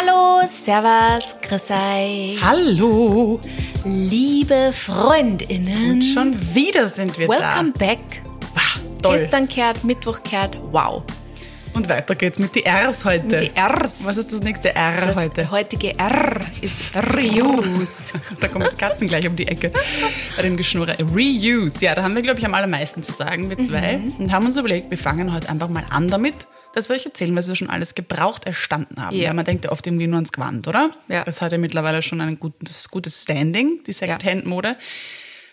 Hallo, Servus, grüß euch. Hallo. Liebe Freundinnen. Und schon wieder sind wir Welcome da. back. Ah, toll. Gestern kehrt, Mittwoch kehrt. Wow. Und weiter geht's mit die Rs heute. Die Rs. Was ist das nächste R Das heute? heutige R ist Reuse. Da kommen die Katzen gleich um die Ecke bei dem Geschnurre. Reuse. Ja, da haben wir, glaube ich, am allermeisten zu sagen, wir zwei. Mhm. Und haben uns überlegt, wir fangen heute einfach mal an damit, dass wir euch erzählen, was wir schon alles gebraucht erstanden haben. Ja. Weil man denkt ja oft irgendwie nur ans Gewand, oder? Ja. Das hat ja mittlerweile schon ein gutes, gutes Standing, die Secondhand-Mode.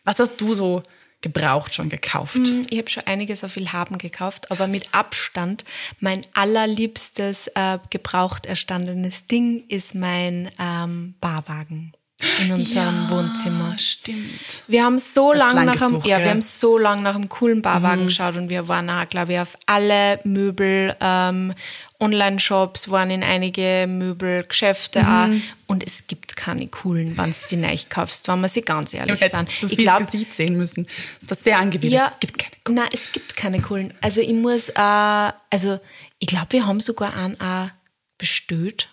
Was hast du so gebraucht schon gekauft? Ich habe schon einiges auf Willhaben gekauft, aber mit Abstand mein allerliebstes äh, gebraucht erstandenes Ding ist mein ähm, Barwagen in unserem Wohnzimmer. stimmt. Wir haben so lange lang nach einem, ja, wir haben so lange nach einem coolen Barwagen geschaut und wir waren auch, glaube ich, auf alle Möbel, ähm, Online-Shops, waren in einige Möbelgeschäfte auch. Und es gibt keine coolen, wenn du die neu kaufst, wenn wir sie ganz Du ehrlich hättest sind. so Ich viel glaube, Gesicht sehen müssen. Das war sehr angewidert. ja, es gibt keine. Nein, es gibt keine coolen. Also ich muss, äh, also ich glaube, wir haben sogar einen auch bestellt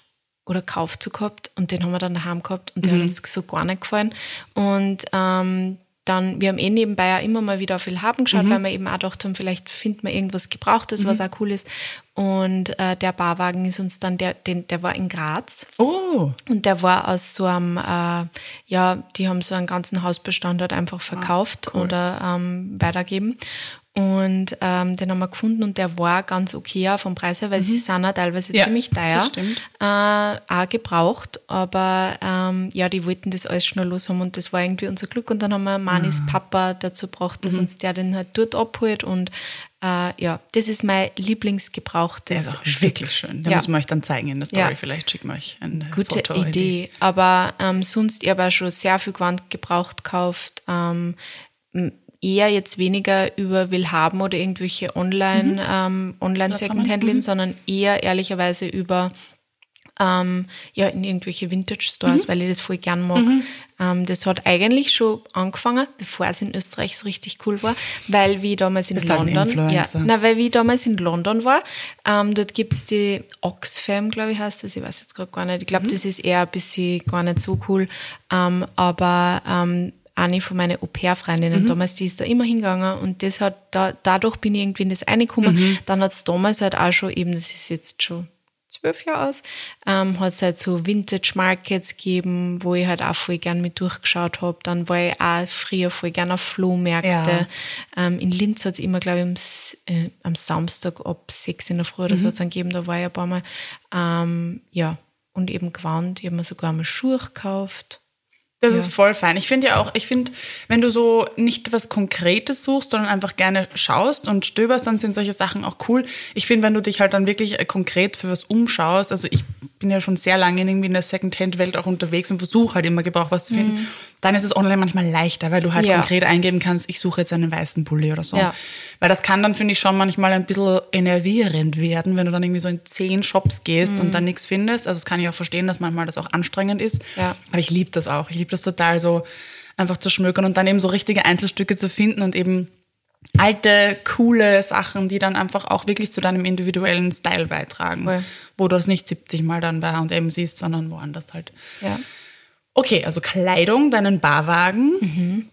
oder gekauft zu gehabt und den haben wir dann daheim gehabt und der Mhm. hat uns so gar nicht gefallen. Und ähm, dann, wir haben eh nebenbei ja immer mal wieder viel haben Mhm. geschaut, weil wir eben auch gedacht haben, vielleicht findet man irgendwas Gebrauchtes, was auch cool ist. Und äh, der Barwagen ist uns dann, der, den, der war in Graz. Oh, Und der war aus so einem, äh, ja, die haben so einen ganzen Hausbestand halt einfach verkauft oder ähm, weitergeben. Und ähm, den haben wir gefunden und der war ganz okay auch vom Preis her, weil sie sind auch teilweise Ja, ziemlich teuer. das stimmt. Äh, auch gebraucht, aber ähm, ja, die wollten das alles schnell los haben und das war irgendwie unser Glück. Und dann haben wir Manis Ah. Papa dazu gebracht, Mhm. dass uns der den halt dort abholt und äh, ja, das ist mein der Lieblingsgebrauchtes ist auch Stück. wirklich schön. Den Ja. müssen wir euch dann zeigen in der Story. Ja. Vielleicht schicken wir euch ein Gute Foto. Idee. Aber ähm, sonst, ich habe auch schon sehr viel Gewand gebraucht gekauft. Ähm, eher jetzt weniger über Willhaben oder irgendwelche Online, ähm, Online Secondhand-Läden, sondern eher ehrlicherweise über ähm, ja, in irgendwelche Vintage-Stores, weil ich das voll gern mag. Ähm, das hat eigentlich schon angefangen, bevor es in Österreich so richtig cool war, weil wie damals in ein London, ja, na, weil wie damals in London war, ähm, dort gibt's die Oxfam, glaube ich, heißt das, ich weiß jetzt gerade gar nicht. Ich glaube, das ist eher ein bisschen gar nicht so cool. Ähm, aber ähm, eine von meinen Au-pair-Freundinnen damals, die ist da immer hingegangen und das hat, da, dadurch bin ich irgendwie in das reingekommen. Dann hat's damals halt auch schon eben, das ist jetzt schon zwölf Jahre aus, ähm, hat es halt so Vintage Markets gegeben, wo ich halt auch voll gern mit durchgeschaut hab. Dann war ich auch früher voll gern auf Flohmärkte. Ja. Ähm, in Linz hat's immer, glaube ich, am, äh, am Samstag ab sechs in der Früh oder so hat's dann gegeben, da war ich ein paar Mal. Ähm, ja, und eben gewandt. Ich habe mir sogar mal Schuhe gekauft. Das ist voll fein. Ich finde ja auch, ich finde, wenn du so nicht was Konkretes suchst, sondern einfach gerne schaust und stöberst, dann sind solche Sachen auch cool. Ich finde, wenn du dich halt dann wirklich äh, konkret für was umschaust, also ich bin ja schon sehr lange irgendwie in der Secondhand-Welt auch unterwegs und versuche halt immer Gebrauch was zu finden, dann ist es online manchmal leichter, weil du halt Mhm. Ja. konkret eingeben kannst, ich suche jetzt einen weißen Pulli oder so. Ja. Weil das kann dann, finde ich, schon manchmal ein bisschen enervierend werden, wenn du dann irgendwie so in zehn Shops gehst und dann nichts findest. Also das kann ich auch verstehen, dass manchmal das auch anstrengend ist. Mhm. Ja. Aber ich liebe das auch. Ich liebe das total so, einfach zu schmökern und dann eben so richtige Einzelstücke zu finden und eben alte, coole Sachen, die dann einfach auch wirklich zu deinem individuellen Style beitragen. Voll. Wo du das nicht 70 Mal dann bei H&M siehst, sondern woanders halt. Ja. Okay, also Kleidung, deinen Barwagen. Mhm.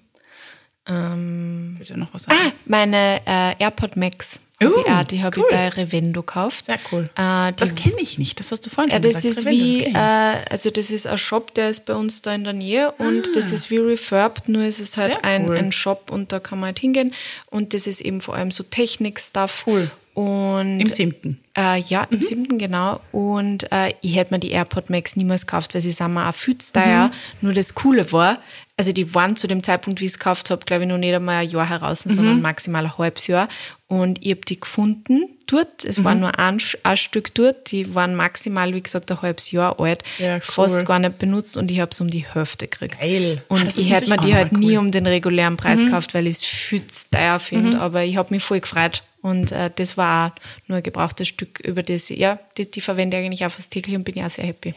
Ähm, Bitte noch was sagen. ah, meine äh, AirPod Max. hab Uh, auch, die habe cool. ich bei Revendo gekauft. Sehr cool. Äh, das kenne ich nicht, das hast du vorhin Ja, schon das gesagt. ist Revendo, wie, das äh, also das ist ein Shop, der ist bei uns da in der Nähe und das ist wie Refurbed, nur ist es halt Ah. Ein, cool. ein Shop und da kann man halt hingehen und das ist eben vor allem so Technik-Stuff. Cool. Und Im siebten. Äh, ja, im siebten, genau. Und äh, ich hätte mir die AirPod Max niemals gekauft, weil sie sind mir auch viel teuer. Nur das Coole war, also die waren zu dem Zeitpunkt, wie ich es gekauft habe, glaube ich, noch nicht einmal ein Jahr heraus, sondern maximal ein halbes Jahr. Und ich habe die gefunden dort. Es war nur ein, ein Stück dort. Die waren maximal, wie gesagt, ein halbes Jahr alt. Sehr cool. Fast gar nicht benutzt und ich habe es um die Hälfte gekriegt. Geil. Ah, Und ist ich hätte mir die halt nie cool. Mhm. um den regulären Preis gekauft, weil ich es viel zu teuer finde. Aber ich habe mich voll gefreut. Und äh, das war auch nur ein gebrauchtes Stück, über das, ja, die, die verwende ich eigentlich auch fast täglich und bin ja auch sehr happy.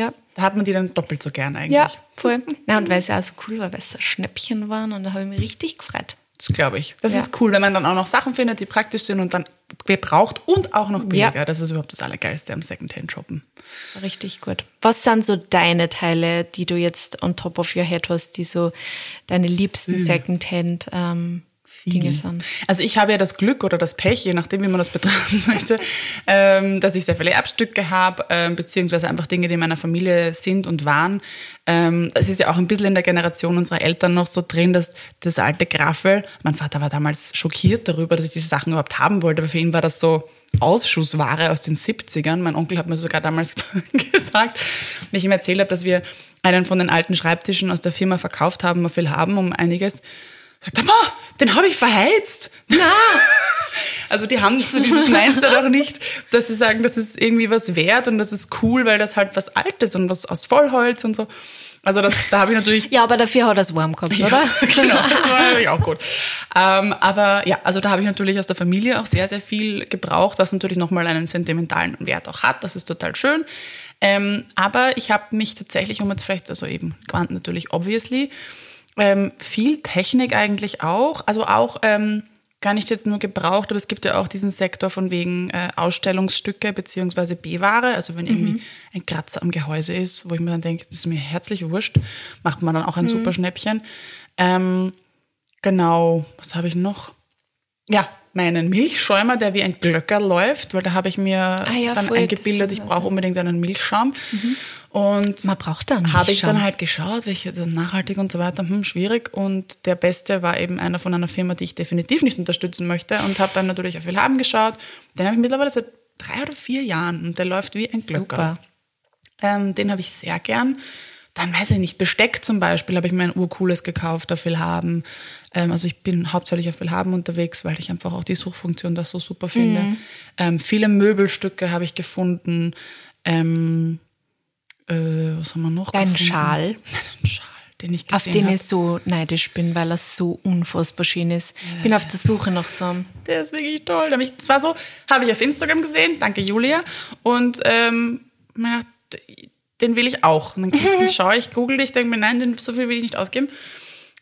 Ja, Da hat man die dann doppelt so gern eigentlich. ja, voll. Na, und weil es auch so cool war, weil es so Schnäppchen waren und da habe ich mich richtig gefreut. Das glaube ich. Das Ja. ist cool, wenn man dann auch noch Sachen findet, die praktisch sind und dann gebraucht und auch noch billiger. Ja. Das ist überhaupt das Allergeilste am Secondhand-Shoppen. Richtig gut. Was sind so deine Teile, die du jetzt on top of your head hast, die so deine liebsten Secondhand ähm, Dinge sind? Also ich habe ja das Glück oder das Pech, je nachdem, wie man das betrachten möchte, ähm, dass ich sehr viele Erbstücke habe, ähm, beziehungsweise einfach Dinge, die in meiner Familie sind und waren. Ähm, es ist ja auch ein bisschen in der Generation unserer Eltern noch so drin, dass das alte Graffel, mein Vater war damals schockiert darüber, dass ich diese Sachen überhaupt haben wollte, aber für ihn war das so Ausschussware aus den 70ern. Mein Onkel hat mir sogar damals gesagt, wenn ich ihm erzählt habe, dass wir einen von den alten Schreibtischen aus der Firma verkauft haben, wir viel haben, um einiges. Sagt er, "Ma, den habe ich verheizt. Na! Also die haben so dieses Mindset auch nicht, dass sie sagen, das ist irgendwie was wert und das ist cool, weil das halt was Altes und was aus Vollholz und so. Also das, da habe ich natürlich Ja, aber dafür hat es warm gehabt, oder? genau, das war natürlich auch gut. Ähm, aber ja, also da habe ich natürlich aus der Familie auch sehr, sehr viel gebraucht, was natürlich nochmal einen sentimentalen Wert auch hat. Das ist total schön. Ähm, aber ich habe mich tatsächlich, um jetzt vielleicht, also eben Quant natürlich obviously, ähm, viel Technik eigentlich auch. Also auch ähm, gar nicht jetzt nur gebraucht, aber es gibt ja auch diesen Sektor von wegen äh, Ausstellungsstücke beziehungsweise B-Ware. Also wenn irgendwie ein Kratzer am Gehäuse ist, wo ich mir dann denke, das ist mir herzlich wurscht, macht man dann auch ein super Schnäppchen. Ähm, genau, was habe ich noch? Ja, meinen Milchschäumer, der wie ein Glöcker läuft, weil da habe ich mir ja, dann voll, eingebildet, ich brauche unbedingt einen Milchschaum. Und Man braucht dann habe ich Milchschaum. dann halt geschaut, welche also nachhaltig und so weiter, hm, schwierig. Und der beste war eben einer von einer Firma, die ich definitiv nicht unterstützen möchte. Und habe dann natürlich auf Willhaben geschaut. Den habe ich mittlerweile seit drei oder vier Jahren und der läuft wie ein Glöcker. Ähm, den habe ich sehr gern. Dann weiß ich nicht, Besteck zum Beispiel habe ich mir ein urcooles gekauft auf Willhaben. Ähm, also ich bin hauptsächlich auf Willhaben unterwegs, weil ich einfach auch die Suchfunktion da so super finde. Mhm. Ähm, viele Möbelstücke habe ich gefunden. Ähm, äh, was haben wir noch Dein gefunden? Schal, Meinen Schal, den ich auf gesehen den habe. ich so neidisch bin, weil er so unfassbar schön ist. Ich bin auf der Suche nach so einem. Der ist wirklich toll. Hab Das war so, habe ich auf Instagram gesehen, danke Julia. Und ähm, mir gedacht, den will ich auch. Und dann schaue ich, google ich, denke mir, nein, den, so viel will ich nicht ausgeben.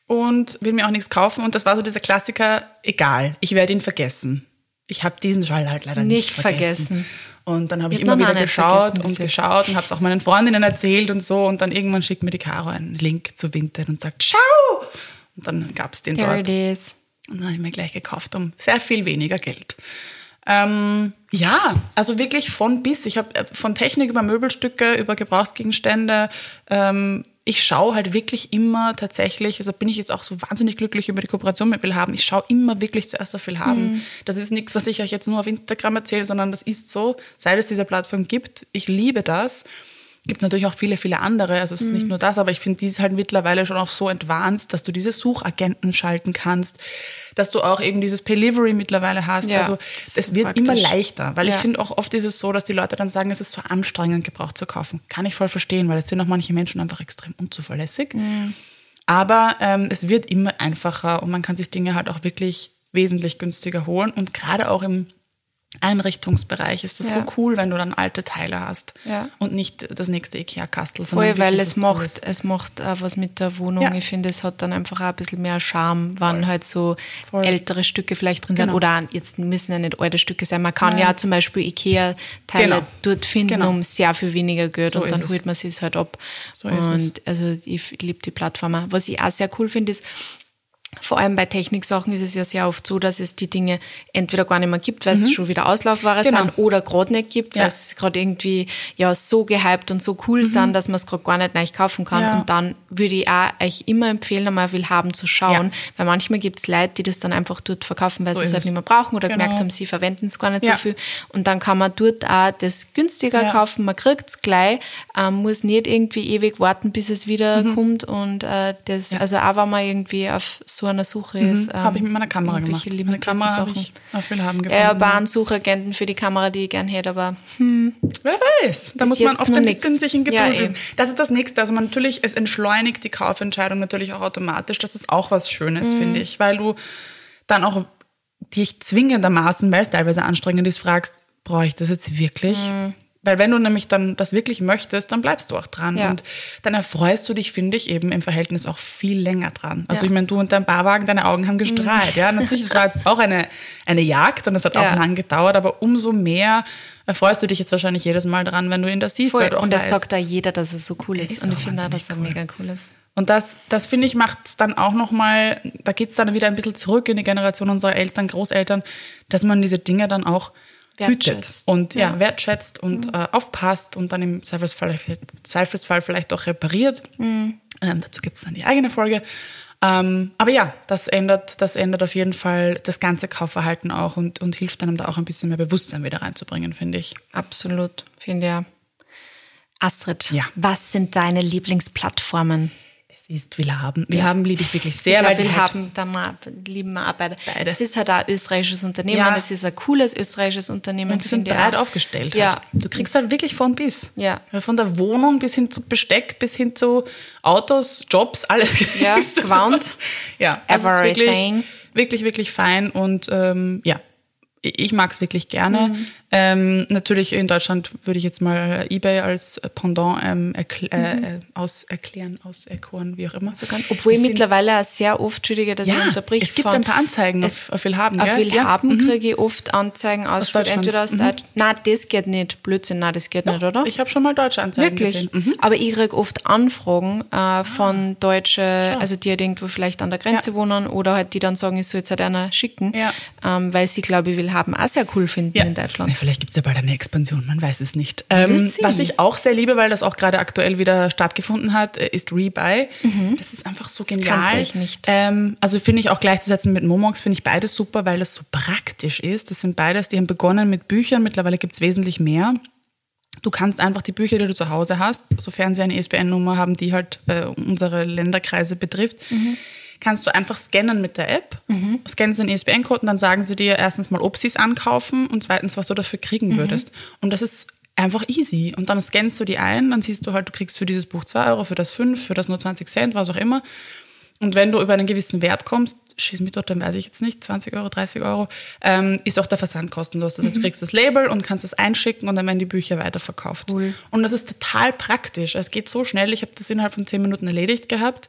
Und will mir auch nichts kaufen. Und das war so dieser Klassiker, egal, ich werde ihn vergessen. Ich habe diesen Schal halt leider nicht, Nicht vergessen. vergessen. Und dann habe ich Ich immer wieder geschaut und geschaut und habe es auch meinen Freundinnen erzählt und so. Und dann irgendwann schickt mir die Caro einen Link zu Vinted und sagt, schau! Und dann gab es den Here dort. it is. Und dann habe ich mir gleich gekauft um sehr viel weniger Geld. Ähm, ja, also wirklich von bis. Ich habe äh, von Technik über Möbelstücke, über Gebrauchsgegenstände. Ähm, ich schaue halt wirklich immer tatsächlich, also bin ich jetzt auch so wahnsinnig glücklich über die Kooperation mit Willhaben. Ich schaue immer wirklich zuerst auf Willhaben. Das ist nichts, was ich euch jetzt nur auf Instagram erzähle, sondern das ist so, seit es diese Plattform gibt. Ich liebe das gibt es natürlich auch viele, viele andere. Also es ist nicht nur das, aber ich finde, die ist halt mittlerweile schon auch so advanced, dass du diese Suchagenten schalten kannst, dass du auch eben dieses Delivery mittlerweile hast. Ja, also es wird praktisch. immer leichter, weil ich Ja. finde auch oft ist es so, dass die Leute dann sagen, es ist so anstrengend, Gebrauch zu kaufen. Kann ich voll verstehen, weil es sind auch manche Menschen einfach extrem unzuverlässig. Aber ähm, es wird immer einfacher und man kann sich Dinge halt auch wirklich wesentlich günstiger holen. Und gerade auch im Einrichtungsbereich ist es Ja. so cool, wenn du dann alte Teile hast Ja. und nicht das nächste Ikea-Kastel. Voll, weil es Cooles. macht, es macht auch was mit der Wohnung. Ja. Ich finde, es hat dann einfach auch ein bisschen mehr Charme, wann halt so Voll. ältere Stücke vielleicht drin sind. Genau. Oder auch, jetzt müssen ja nicht alte Stücke sein. Man kann ja zum Beispiel Ikea-Teile Genau. dort finden Genau. um sehr viel weniger Geld So und dann holt man es halt ab. So ist und also ich liebe die Plattform. Was ich auch sehr cool finde, ist, vor allem bei Techniksachen ist es ja sehr oft so, dass es die Dinge entweder gar nicht mehr gibt, weil es schon wieder Auslaufware Mhm. Genau. sind oder gerade nicht gibt, weil Ja. es gerade irgendwie ja so gehypt und so cool sind, dass man es gerade gar nicht neu kaufen kann. Mhm. Ja. Und dann würde ich auch euch immer empfehlen, einmal will haben zu schauen, Ja. weil manchmal gibt es Leute, die das dann einfach dort verkaufen, weil So sie es halt es. nicht mehr brauchen oder Genau. gemerkt haben, sie verwenden es gar nicht so viel. Und dann kann man dort auch das günstiger kaufen, man kriegt es gleich, ähm, muss nicht irgendwie ewig warten, bis es wieder Mhm. kommt. Und äh, das, also auch wenn man irgendwie auf so einer Suche ist. Ähm, habe ich mit meiner Kamera gemacht. Meine Kamera habe ich auf Ja, gefunden. ja, einen Suchagenten für die Kamera, die ich gern hätte, aber Wer weiß. Da muss man oft ein nix. bisschen sich in Geduld Ja. Das ist das Nächste. Also man natürlich, es entschleunigt die Kaufentscheidung natürlich auch automatisch. Das ist auch was Schönes, Mhm. finde ich. Weil du dann auch dich zwingendermaßen, weil es teilweise anstrengend ist, fragst, brauche ich das jetzt wirklich? Mhm. Weil wenn du nämlich dann das wirklich möchtest, dann bleibst du auch dran. Ja. Und dann erfreust du dich, finde ich, eben im Verhältnis auch viel länger dran. Also Ja. ich meine, du und dein Barwagen, deine Augen haben gestrahlt. Ja, natürlich, es war jetzt auch eine, eine Jagd und es hat Ja. auch lang gedauert, aber umso mehr erfreust du dich jetzt wahrscheinlich jedes Mal dran, wenn du ihn da siehst. Voll. Und das sagt da jeder, dass es so cool ist. ist Und ich finde auch, dass er wahnsinnig mega cool ist. Und das, das finde ich, macht es dann auch nochmal, da geht es dann wieder ein bisschen zurück in die Generation unserer Eltern, Großeltern, dass man diese Dinge dann auch Wertschätzt. und ja, Ja. Mhm. wertschätzt und äh, aufpasst und dann im Zweifelsfall, Zweifelsfall vielleicht auch repariert. Mhm. Ähm, dazu gibt es dann die eigene Folge. Ähm, aber ja, das ändert, das ändert auf jeden Fall das ganze Kaufverhalten auch und, und hilft einem da auch ein bisschen mehr Bewusstsein wieder reinzubringen, finde ich. Absolut. Finde ja. Astrid, Ja. was sind deine Lieblingsplattformen? Ist Willhaben. Willhaben liebe ich wirklich Ich sehr, glaube, die wir halt- haben da mal, lieben wir auch beide. Beide. Es ist halt auch ein österreichisches Unternehmen, Ja. es ist ein cooles österreichisches Unternehmen. Und sie sind ich breit auch. aufgestellt. Ja. Halt. Du kriegst halt wirklich von bis. Ja. Von der Wohnung bis hin zu Besteck, bis hin zu Autos, Jobs, alles. Ja, dort. Ja, also ist wirklich, Everything. wirklich, wirklich fein und ähm, ja, ich ich mag es wirklich gerne. Mhm. Ähm, natürlich in Deutschland würde ich jetzt mal eBay als Pendant ähm, erkl äh, äh, auserklären, auserkoren, wie auch immer. Mhm. Sogar, obwohl ich Es mittlerweile auch sehr oft, Entschuldige, dass ich ja, unterbricht, es gibt von- ein paar Anzeigen es- auf, Willhaben, Auf viel Ja. haben kriege ich oft Anzeigen aus, Deutschland. entweder aus Deutschland. Nein, das geht nicht. Blödsinn, nein, das geht nicht, oder? Ich habe schon mal deutsche Anzeigen Wirklich. gesehen. Mhm. Aber ich kriege oft Anfragen äh, von Deutsche, Schau. also die halt irgendwo vielleicht an der Grenze Ja. wohnen oder halt die dann sagen, ich soll jetzt halt einer schicken, Ja. ähm, weil sie, glaube ich, will haben auch sehr cool finden in Deutschland. Ja, vielleicht gibt es ja bald eine Expansion, man weiß es nicht. Ähm, was ich auch sehr liebe, weil das auch gerade aktuell wieder stattgefunden hat, äh, ist Rebuy. Das ist einfach so genial. Mhm. kannte ich nicht. Ähm, also finde ich auch gleichzusetzen mit Momox, finde ich beides super, weil das so praktisch ist. Das sind beides, die haben begonnen mit Büchern, mittlerweile gibt es wesentlich mehr. Du kannst einfach die Bücher, die du zu Hause hast, sofern sie eine ISBN-Nummer haben, die halt äh, unsere Länderkreise betrifft, kannst du einfach scannen mit der App. Scannst den ISBN-Code und dann sagen sie dir erstens mal, ob sie es ankaufen und zweitens, was du dafür kriegen würdest. Und das ist einfach easy. Und dann scannst du die ein, dann siehst du halt, du kriegst für dieses Buch 2 Euro, für das 5, für das nur 20 Cent, was auch immer. Und wenn du über einen gewissen Wert kommst, schieß mich dort, dann weiß ich jetzt nicht, 20 Euro, 30 Euro, ähm, ist auch der Versand kostenlos. Das heißt, du kriegst das Label und kannst es einschicken und dann werden die Bücher weiterverkauft. Cool. Und das ist total praktisch. Es geht so schnell. Ich habe das innerhalb von 10 Minuten erledigt gehabt.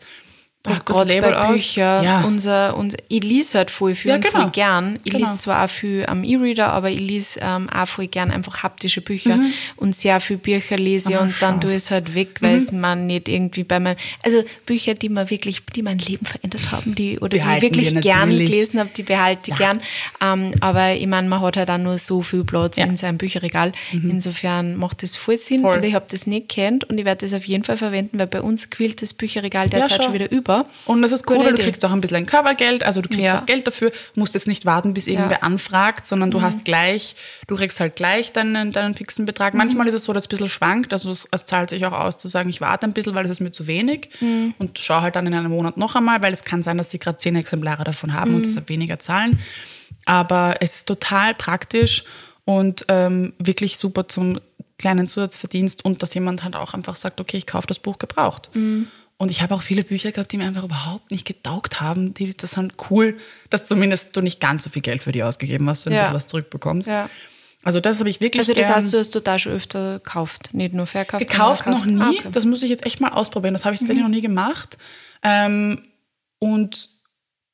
Druck das Label bei. Büchern, Ja. unser, unser, ich lese halt voll viel Ja, und genau. voll gern. Ich Genau. lese zwar auch viel am E-Reader, aber ich lese ähm, auch voll gern einfach haptische Bücher und sehr viel Bücher lese ich Ah, und dann tue ich es halt weg, weil es man nicht irgendwie bei meinem, also Bücher, die mir wirklich, die mein Leben verändert haben, die, oder die ich Behalten wirklich wir gern gelesen habe, die behalte ich gern. Ähm, aber ich meine, man hat halt auch nur so viel Platz Ja. in seinem Bücherregal. Insofern macht das voll Sinn Voll. und ich habe das nicht kennt und ich werde das auf jeden Fall verwenden, weil bei uns quillt das Bücherregal derzeit schau. schon wieder über. Und das ist cool, weil du kriegst auch ein bisschen ein Körpergeld, also du kriegst Ja. auch Geld dafür, musst jetzt nicht warten, bis irgendwer Ja. Mhm. anfragt, sondern du hast gleich, du kriegst halt gleich deinen, deinen fixen Betrag. Mhm. Manchmal ist es so, dass es ein bisschen schwankt, also es, es zahlt sich auch aus zu sagen, ich warte ein bisschen, weil es ist mir zu wenig Mhm. und schau halt dann in einem Monat noch einmal, weil es kann sein, dass sie gerade zehn Exemplare davon haben Mhm. und deshalb weniger zahlen. Aber es ist total praktisch und ähm, wirklich super zum kleinen Zusatzverdienst und dass jemand halt auch einfach sagt, okay, ich kaufe das Buch gebraucht. Mhm. Und ich habe auch viele Bücher gehabt, die mir einfach überhaupt nicht getaugt haben. Die, das sind cool, dass zumindest du nicht ganz so viel Geld für die ausgegeben hast und ein Ja. bisschen was zurückbekommst. Ja. Also das habe ich wirklich Also das gern heißt, du hast total schon öfter gekauft, nicht nur verkauft. gekauft, noch nie. Ah, okay. Das muss ich jetzt echt mal ausprobieren. Das habe ich tatsächlich noch nie gemacht. Ähm, und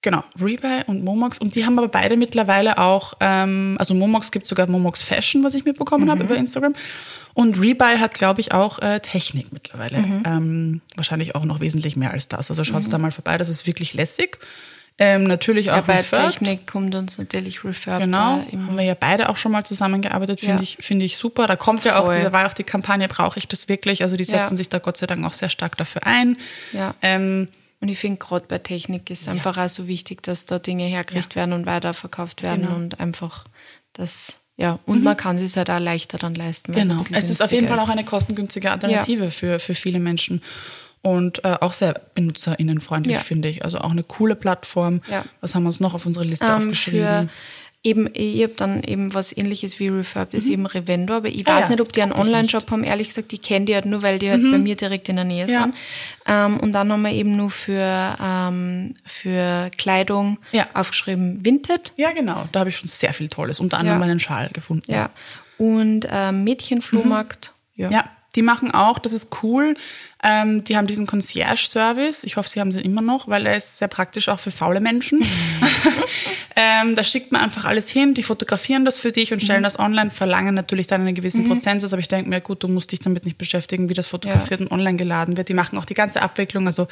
genau, Rebuy und Momox. Und die haben aber beide mittlerweile auch, ähm, also Momox gibt sogar Momox Fashion, was ich mitbekommen Mhm. habe über Instagram. Und Rebuy hat, glaube ich, auch äh, Technik mittlerweile. Mhm. Ähm, wahrscheinlich auch noch wesentlich mehr als das. Also schaut da mal vorbei, das ist wirklich lässig. Ähm, natürlich auch ja, bei refurbed. Technik kommt uns natürlich Refurb Genau, haben wir ja beide auch schon mal zusammengearbeitet, finde Ja. ich, finde ich super. Da kommt ja auch, da war auch die Kampagne, brauche ich das wirklich? Also die Ja. setzen sich da Gott sei Dank auch sehr stark dafür ein. Ja. Ähm, Und ich finde, gerade bei Technik ist einfach auch so wichtig, dass da Dinge hergerichtet werden und weiterverkauft werden Genau. und einfach das, ja, und man kann es halt auch leichter dann leisten. genau. Es ist auf jeden Fall auch eine kostengünstige Alternative für, für viele Menschen. Und äh, auch sehr benutzerinnenfreundlich, Ja. finde ich. Also auch eine coole Plattform. Ja. Was haben wir uns noch auf unsere Liste Ähm, aufgeschrieben? Eben, ich habe dann eben was ähnliches wie Refurb, ist eben Revendo, aber ich weiß ja, nicht, ob das die einen ich Online-Shop haben. Ehrlich gesagt, die kenne die halt nur, weil die halt bei mir direkt in der Nähe Ja. sind. Ähm, und dann haben wir eben nur für, ähm, für Kleidung Ja. aufgeschrieben Vinted. Ja, genau. Da habe ich schon sehr viel Tolles. Unter anderem einen Schal gefunden. Ja. Und ähm, Mädchenflohmarkt. Ja. Ja, die machen auch, das ist cool. Ähm, die haben diesen Concierge-Service. Ich hoffe, sie haben den immer noch, weil er ist sehr praktisch auch für faule Menschen. ähm, da schickt man einfach alles hin, die fotografieren das für dich und stellen das online, verlangen natürlich dann einen gewissen Prozentsatz. Aber ich denke mir, gut, du musst dich damit nicht beschäftigen, wie das fotografiert und online geladen wird. Die machen auch die ganze Abwicklung, also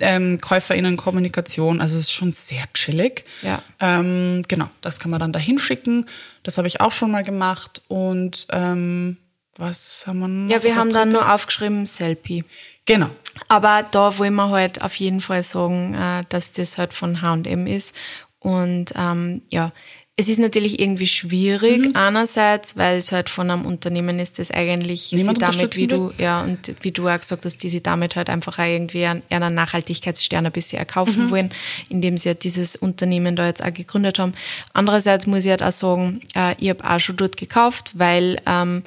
ähm, KäuferInnen-Kommunikation. Also es ist schon sehr chillig. Ja. Ähm, genau, das kann man dann da hinschicken. Das habe ich auch schon mal gemacht. Und ähm, was haben wir noch? Ja, wir haben dann nur aufgeschrieben Selfie. Genau. Aber da wollen wir halt auf jeden Fall sagen, äh, dass das halt von H&M ist. Und ähm, ja, es ist natürlich irgendwie schwierig Mhm. einerseits, weil es halt von einem Unternehmen ist, das eigentlich sie Niemand damit, wie du ja und wie du auch gesagt hast, die sie damit halt einfach auch irgendwie einen, einen Nachhaltigkeitsstern ein bisschen erkaufen Mhm. wollen, indem sie halt dieses Unternehmen da jetzt auch gegründet haben. Andererseits muss ich halt auch sagen, äh, ich habe auch schon dort gekauft, weil ähm,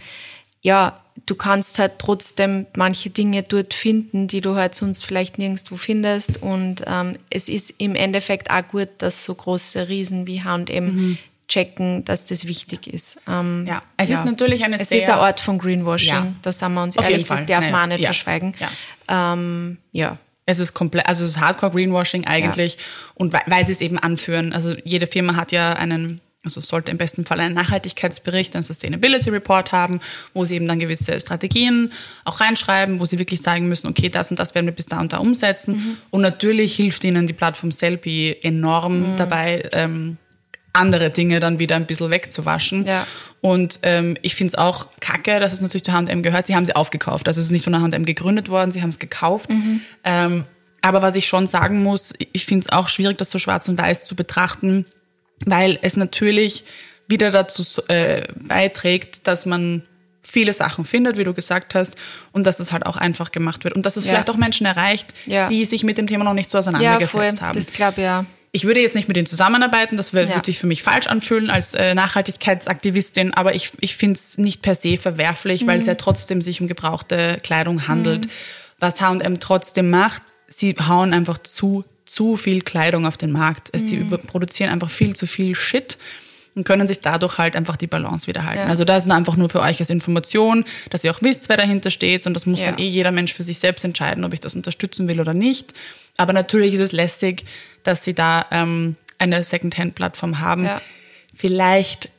ja, du kannst halt trotzdem manche Dinge dort finden, die du halt sonst vielleicht nirgendwo findest. Und ähm, es ist im Endeffekt auch gut, dass so große Riesen wie H&M checken, dass das wichtig ist. Ähm, Mhm. Ja, es ist natürlich eine es ist eine Art von Greenwashing. Ja. Da sind wir uns Auf ehrlich, das darf man Naja, auch nicht ja. verschweigen. Ja. Ähm, ja. Es ist komplett, also es ist Hardcore-Greenwashing eigentlich. Und weil, weil sie es eben anführen. Also jede Firma hat ja einen, also sollte im besten Fall einen Nachhaltigkeitsbericht, einen Sustainability Report haben, wo sie eben dann gewisse Strategien auch reinschreiben, wo sie wirklich zeigen müssen, okay, das und das werden wir bis da und da umsetzen. Mhm. Und natürlich hilft ihnen die Plattform Selfie enorm Mhm. dabei, ähm, andere Dinge dann wieder ein bisschen wegzuwaschen. Ja. Und ähm, ich finde es auch kacke, dass es natürlich zu H&M gehört. Sie haben sie aufgekauft. Also es ist nicht von der H&M gegründet worden, sie haben es gekauft. Ähm, aber was ich schon sagen muss, ich finde es auch schwierig, das so schwarz und weiß zu betrachten, weil es natürlich wieder dazu äh, beiträgt, dass man viele Sachen findet, wie du gesagt hast, und dass es halt auch einfach gemacht wird. Und dass es Ja. vielleicht auch Menschen erreicht, Ja. die sich mit dem Thema noch nicht so Ja, auseinandergesetzt voll. haben. Das glaube ich ja. Ich würde jetzt nicht mit denen zusammenarbeiten, das wär- Ja. würde sich für mich falsch anfühlen als äh, Nachhaltigkeitsaktivistin, aber ich, ich finde es nicht per se verwerflich, weil es Mhm. ja trotzdem sich um gebrauchte Kleidung handelt. Was H&M trotzdem macht, sie hauen einfach zu, zu viel Kleidung auf den Markt. Es- Mhm. Sie überproduzieren einfach viel zu viel Shit und können sich dadurch halt einfach die Balance wiederhalten. Ja. Also das ist einfach nur für euch als Information, dass ihr auch wisst, wer dahinter steht und das muss Ja. dann eh jeder Mensch für sich selbst entscheiden, ob ich das unterstützen will oder nicht. Aber natürlich ist es lästig, dass sie da ähm, eine Secondhand-Plattform haben. Ja. Vielleicht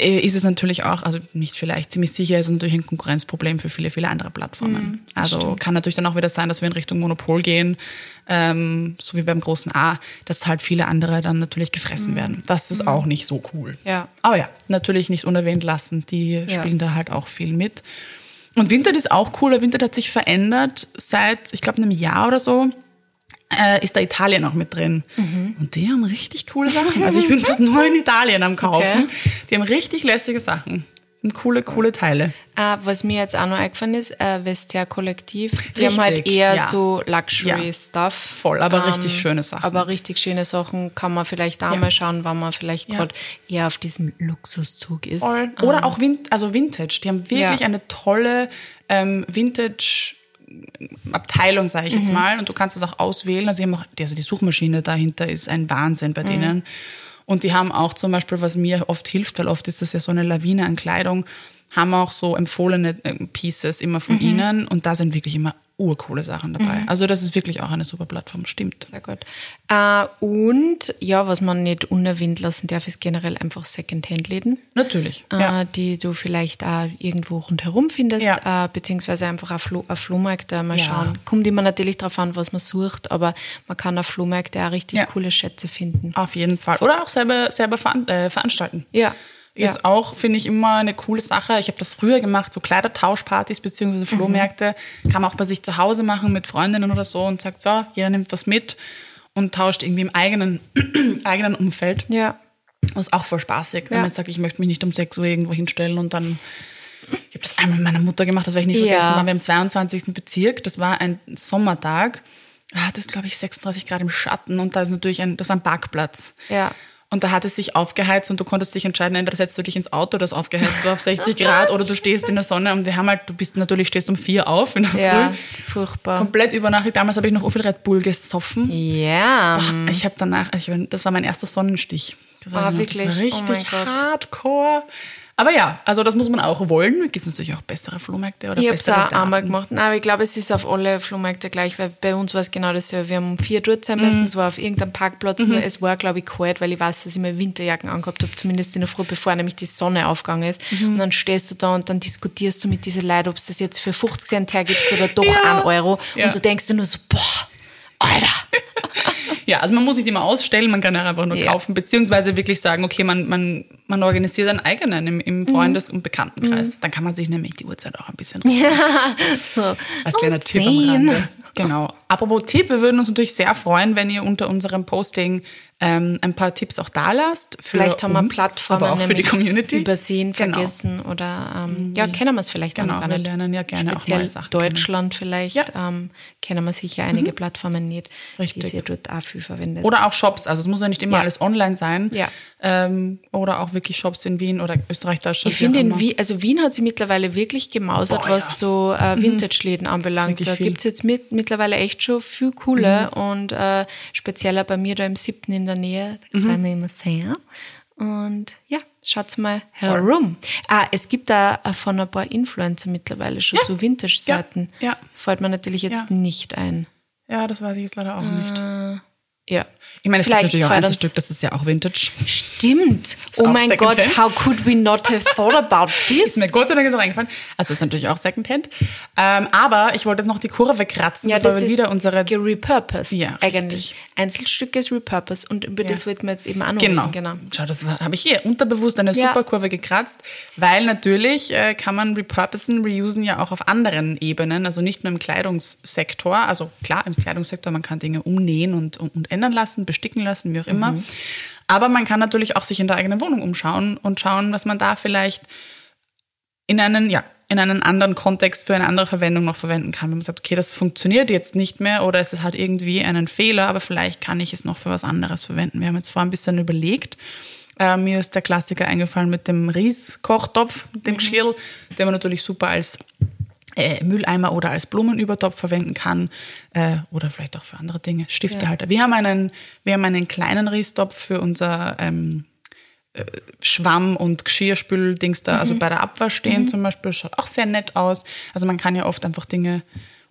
ist es natürlich auch, also nicht vielleicht, ziemlich sicher ist es natürlich ein Konkurrenzproblem für viele, viele andere Plattformen. also kann natürlich dann auch wieder sein, dass wir in Richtung Monopol gehen, ähm, so wie beim großen A, dass halt viele andere dann natürlich gefressen werden. Das ist auch nicht so cool. Ja. Aber ja, natürlich nicht unerwähnt lassen. Die Ja. spielen da halt auch viel mit. Und Vinted ist auch cool. Vinted hat sich verändert seit, ich glaube, einem Jahr oder so. Äh, ist da Italien auch mit drin. Mhm. Und die haben richtig coole Sachen. Also ich bin fast nur in Italien am Kaufen. Okay. Die haben richtig lässige Sachen. Und coole, coole Teile. Äh, was mir jetzt auch noch eingefallen ist, äh, Vestia Kollektiv, die haben halt Richtig, eher ja. so Luxury-Stuff. Voll, aber richtig schöne Sachen. Aber richtig schöne Sachen kann man vielleicht auch Ja. mal schauen, wenn man vielleicht Ja. gerade eher auf diesem Luxuszug ist. Voll. Oder auch Vin also Vintage. Die haben wirklich Ähm. Ja. eine tolle ähm, Vintage. Abteilung, sage ich Mhm. jetzt mal, und du kannst es auch auswählen. Also, auch, also die Suchmaschine dahinter ist ein Wahnsinn Mhm. bei denen. Und die haben auch zum Beispiel, was mir oft hilft, weil oft ist das ja so eine Lawine an Kleidung, haben auch so empfohlene äh, Pieces immer Mhm. von ihnen und da sind wirklich immer urcoole Sachen dabei. Also das ist wirklich auch eine super Plattform, stimmt. Sehr gut. Äh, und ja, was man nicht unerwähnt lassen darf, ist generell einfach Secondhand-Läden. Natürlich. äh, ja. die du vielleicht auch irgendwo rundherum findest, Ja. äh, beziehungsweise einfach auf, Flo auf Flohmärkte mal Ja. schauen. Kommt immer natürlich darauf an, was man sucht, aber man kann auf Flohmärkte auch richtig coole Schätze finden. Auf jeden Fall. Oder auch selber, selber veran äh, veranstalten. Ja. Ist ja. auch, finde ich, immer eine coole Sache. Ich habe das früher gemacht, so Kleidertauschpartys beziehungsweise Flohmärkte. Kann man auch bei sich zu Hause machen mit Freundinnen oder so und sagt, so, jeder nimmt was mit und tauscht irgendwie im eigenen, eigenen Umfeld. Ja. Das ist auch voll spaßig, wenn Ja. man jetzt sagt, ich möchte mich nicht um 6 Uhr irgendwo hinstellen und dann. Ich habe das einmal mit meiner Mutter gemacht, das werde ich Ja. vergessen. Da waren wir im 22. Bezirk, das war ein Sommertag. Da hat es, glaube ich, 36 Grad im Schatten und da ist natürlich ein, das war ein Parkplatz. Ja. Und da hat es sich aufgeheizt und du konntest dich entscheiden, entweder setzt du dich ins Auto, das aufgeheizt war auf 60 Grad, oder du stehst in der Sonne und wir haben halt, du bist natürlich, stehst um vier auf in der Ja, Früh. furchtbar. Komplett übernachtet. Damals habe ich noch viel Red Bull gesoffen. Ja. Boah, ich habe danach, ich, das war mein erster Sonnenstich. Das war, Ah, noch- wirklich? Das war Oh mein richtig Gott. hardcore. Aber ja, also das muss man auch wollen. Gibt es natürlich auch bessere Flohmärkte oder Ich habe es bessere auch einmal gemacht. Nein, aber ich glaube, es ist auf alle Flohmärkte gleich, weil bei uns war es genau dasselbe. Wir haben um vier dort sein Mhm. müssen, es war auf irgendeinem Parkplatz, nur es war, glaube ich, kalt, weil ich weiß, dass ich mir Winterjacken angehabt habe, zumindest in der Früh, bevor nämlich die Sonne aufgegangen ist. Mhm. Und dann stehst du da und dann diskutierst du mit diesen Leuten, ob es das jetzt für 50 Cent hergibst oder doch Ja. einen Euro. Ja. Und du denkst dir nur so, boah, Alter. Ja, also man muss nicht immer ausstellen, man kann auch einfach nur Ja. kaufen, beziehungsweise wirklich sagen, okay, man, man, man organisiert einen eigenen im, Mhm. im Freundes- und Bekanntenkreis. Dann kann man sich nämlich die Uhrzeit auch ein bisschen So, Als kleiner um Tipp am 10. Rande. Genau. Apropos Tipp, wir würden uns natürlich sehr freuen, wenn ihr unter unserem Posting ähm, ein paar Tipps auch da lasst. Vielleicht haben wir uns, Plattformen aber auch für die Community. übersehen, Genau. vergessen oder ähm, ja, kennen wir es vielleicht Genau, auch gar nicht. lernen ja gerne auch Speziell neue Sachen. Deutschland vielleicht Ja. ähm, kennen wir sicher einige Plattformen nicht, Richtig. Ihr dort auch viel verwendet. Oder auch Shops, also es muss ja nicht immer Ja. alles online sein. Ja. Ähm, oder auch wirklich Shops in Wien oder Österreich, Deutschland. ich finde, in. Wien, also Wien hat sich mittlerweile wirklich gemausert, Boah, was ja. Mhm. so äh, Vintage-Läden anbelangt. wirklich Da viel. gibt's jetzt mit, mittlerweile echt schon viel coole Mhm. und äh, spezieller bei mir da im siebten in der Nähe, Mhm. da sehr. Und ja, schaut's mal herum. Ah, es gibt da äh, von ein paar Influencer mittlerweile schon so Vintage-Seiten. Ja, ja. Fällt mir natürlich jetzt Ja. nicht ein. Ja, das weiß ich jetzt leider auch nicht. Ja. Ich meine, es gibt natürlich auch uns- Einzelstück, das ist ja auch Vintage. Stimmt. Oh mein Gott, how could we not have thought about this? Ist mir Gott sei Dank jetzt auch eingefallen. Also ist natürlich auch Secondhand. Ähm, aber ich wollte jetzt noch die Kurve kratzen, Ja, bevor wir wieder unsere... gerepurposed Ja, eigentlich. Einzelstücke ist repurposed und über das wollten wir jetzt eben noch Genau. Genau. Schau, das habe ich hier unterbewusst eine Ja. super Kurve gekratzt, weil natürlich äh, kann man repurposen, reusen ja auch auf anderen Ebenen, also nicht nur im Kleidungssektor. Also klar, im Kleidungssektor, man kann Dinge umnähen und, und, und ändern lassen, besticken lassen, wie auch immer. Mhm. Aber man kann natürlich auch sich in der eigenen Wohnung umschauen und schauen, was man da vielleicht in einen, ja, in einen anderen Kontext für eine andere Verwendung noch verwenden kann. Wenn man sagt, okay, das funktioniert jetzt nicht mehr oder es hat irgendwie einen Fehler, aber vielleicht kann ich es noch für was anderes verwenden. Wir haben jetzt vorhin ein bisschen überlegt. Äh, mir ist der Klassiker eingefallen mit dem Ries-Kochtopf, mit dem Geschirr, den man natürlich super als äh, Mülleimer oder als Blumenübertopf verwenden kann äh, oder vielleicht auch für andere Dinge, Stiftehalter. Wir haben einen, wir haben einen kleinen Riestopf für unser ähm, äh, Schwamm- und Geschirrspül-Dings da, also bei der Abwasch stehen zum Beispiel, schaut auch sehr nett aus. Also man kann ja oft einfach Dinge Ja.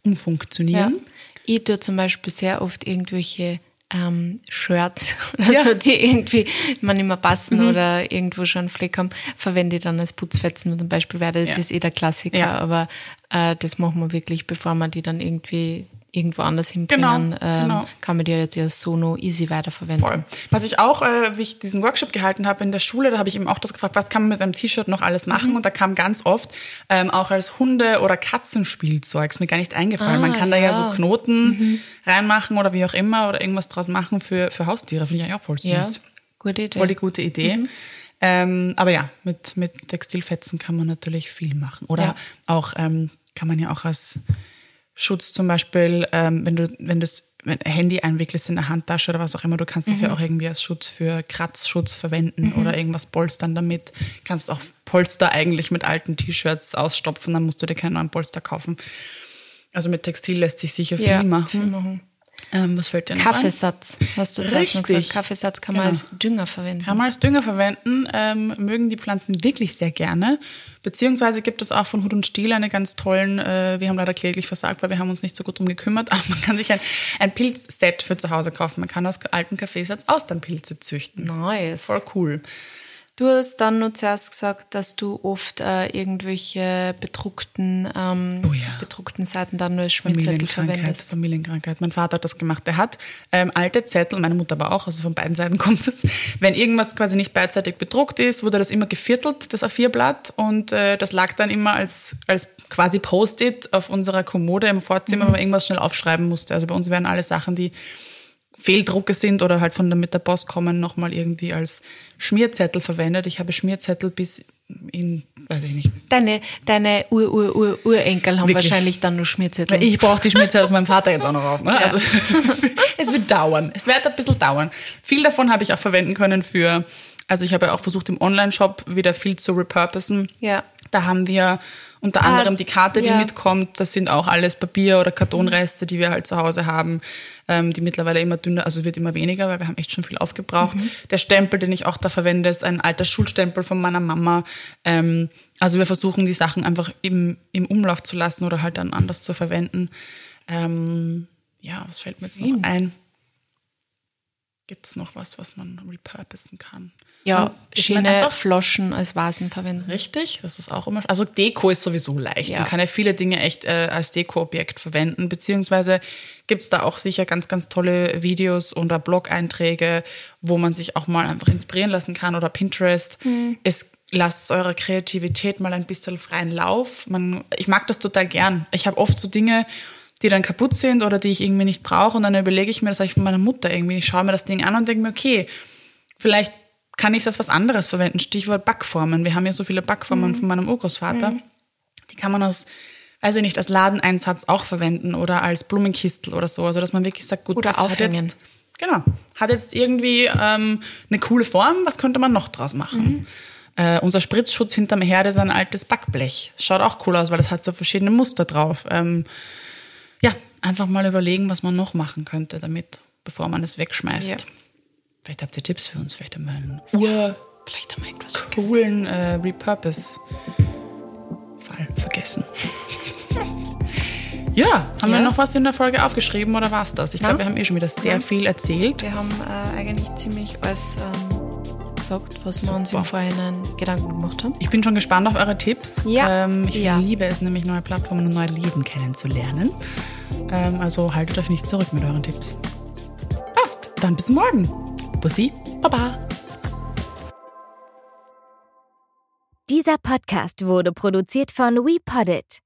umfunktionieren. Ich tue zum Beispiel sehr oft irgendwelche ähm, Shirts oder Ja. so, die irgendwie man nicht mehr passen oder irgendwo schon einen Fleck haben, verwende ich dann als Putzfetzen zum Beispiel weiter. Das Ja. ist eh der Klassiker, Ja. aber äh, das machen wir wirklich, bevor wir die dann irgendwie irgendwo anders hinbringen, Genau, ähm, genau. kann man die jetzt ja so noch easy weiterverwenden. Voll. Was ich auch, äh, wie ich diesen Workshop gehalten habe in der Schule, da habe ich eben auch das gefragt, was kann man mit einem T-Shirt noch alles machen? Und da kam ganz oft ähm, auch als Hunde- oder Katzenspielzeug, ist mir gar nicht eingefallen. Man Ah, kann da ja ja. so Knoten reinmachen oder wie auch immer oder irgendwas draus machen für, für Haustiere. Finde ich eigentlich auch voll süß. Ja, gute Idee. Voll die gute Idee. Ähm, aber ja, mit, mit Textilfetzen kann man natürlich viel machen. Oder Ja. auch ähm, kann man ja auch als Schutz zum Beispiel, ähm, wenn du, wenn das wenn Handy einwickelst in der Handtasche oder was auch immer, du kannst das ja auch irgendwie als Schutz für Kratzschutz verwenden oder irgendwas polstern damit. Kannst auch Polster eigentlich mit alten T-Shirts ausstopfen, dann musst du dir keinen neuen Polster kaufen. Also mit Textil lässt sich sicher viel Ja, machen. viel machen. Ähm, was fällt dir noch? Kaffeesatz, hast du zuerst noch gesagt. Kaffeesatz kann man Genau. als Dünger verwenden. Kann man als Dünger verwenden, ähm, mögen die Pflanzen wirklich sehr gerne. Beziehungsweise gibt es auch von Hut und Stiel eine ganz tollen, äh, wir haben leider kläglich versagt, weil wir haben uns nicht so gut drum gekümmert, aber man kann sich ein, ein Pilzset für zu Hause kaufen. Man kann aus alten Kaffeesatz Austernpilze züchten. Nice. Voll cool. Du hast dann nur zuerst gesagt, dass du oft äh, irgendwelche bedruckten, ähm, Oh ja. bedruckten Seiten dann nur als Schmierzettel Familienkrankheit, verwendest. Familienkrankheit. Mein Vater hat das gemacht. Der hat ähm, alte Zettel, meine Mutter aber auch, also von beiden Seiten kommt es. Wenn irgendwas quasi nicht beidseitig bedruckt ist, wurde das immer geviertelt, das A4-Blatt, und äh, das lag dann immer als, als quasi Post-it auf unserer Kommode im Vorzimmer, wenn man irgendwas schnell aufschreiben musste. Also bei uns werden alle Sachen, die Fehldrucke sind oder halt von der, mit der Post kommen, nochmal irgendwie als Schmierzettel verwendet. Ich habe Schmierzettel bis in weiß ich nicht. Deine, deine Ur-Ur-Ur-Urenkel haben Wirklich? wahrscheinlich dann nur Schmierzettel. Ich brauche die Schmitze aus meinem Vater jetzt auch noch auf. Ne? Also, es wird dauern. Es wird ein bisschen dauern. Viel davon habe ich auch verwenden können für, also ich habe ja auch versucht, im Online-Shop wieder viel zu repurposen. Ja. Da haben wir unter anderem die Karte, die ja. mitkommt. Das sind auch alles Papier- oder Kartonreste, die wir halt zu Hause haben, ähm, die mittlerweile immer dünner, also wird immer weniger, weil wir haben echt schon viel aufgebraucht. Der Stempel, den ich auch da verwende, ist ein alter Schulstempel von meiner Mama. Ähm, also wir versuchen die Sachen einfach im, im Umlauf zu lassen oder halt dann anders zu verwenden. Ähm, ja, was fällt mir jetzt noch ein? Gibt es noch was, was man repurposen kann? Ja, schöne einfach- Floschen als Vasen verwenden. Richtig, das ist auch immer. Also Deko ist sowieso leicht. Ja. Man kann ja viele Dinge echt äh, als Dekoobjekt verwenden, beziehungsweise gibt's da auch sicher ganz, ganz tolle Videos oder Blog-Einträge, wo man sich auch mal einfach inspirieren lassen kann oder Pinterest. Es lasst eurer Kreativität mal ein bisschen freien Lauf. Man, ich mag das total gern. Ich habe oft so Dinge, die dann kaputt sind oder die ich irgendwie nicht brauche und dann überlege ich mir, das habe ich von meiner Mutter irgendwie. Ich schaue mir das Ding an und denke mir, okay, vielleicht kann ich das was anderes verwenden. Stichwort Backformen. Wir haben ja so viele Backformen von meinem Urgroßvater. Die kann man aus, weiß ich nicht, als Ladeneinsatz auch verwenden oder als Blumenkistel oder so. Also dass man wirklich sagt, gut, Oder das hat aufhängen. jetzt, genau, hat jetzt irgendwie ähm, eine coole Form. Was könnte man noch draus machen? Äh, unser Spritzschutz hinterm Herd ist ein altes Backblech. Schaut auch cool aus, weil das hat so verschiedene Muster drauf. Ähm, einfach mal überlegen, was man noch machen könnte damit, bevor man es wegschmeißt. Ja. Vielleicht habt ihr Tipps für uns, vielleicht haben wir einen ur Vielleicht wir irgendwas coolen äh, Repurpose-Fall vergessen. ja, haben wir Ja. noch was in der Folge aufgeschrieben oder war's das? Ich glaube, wir haben eh schon wieder sehr Ja. viel erzählt. Wir haben äh, eigentlich ziemlich alles ähm, gesagt, was wir uns im Super. Vorhinein Gedanken gemacht haben. Ich bin schon gespannt auf eure Tipps. Ja. Ähm, ich Ja. liebe es nämlich, neue Plattformen und neue Leben kennenzulernen. Ähm, also haltet euch nicht zurück mit euren Tipps. Passt. Dann bis morgen. Bussi. Baba. Dieser Podcast wurde produziert von WePoddit.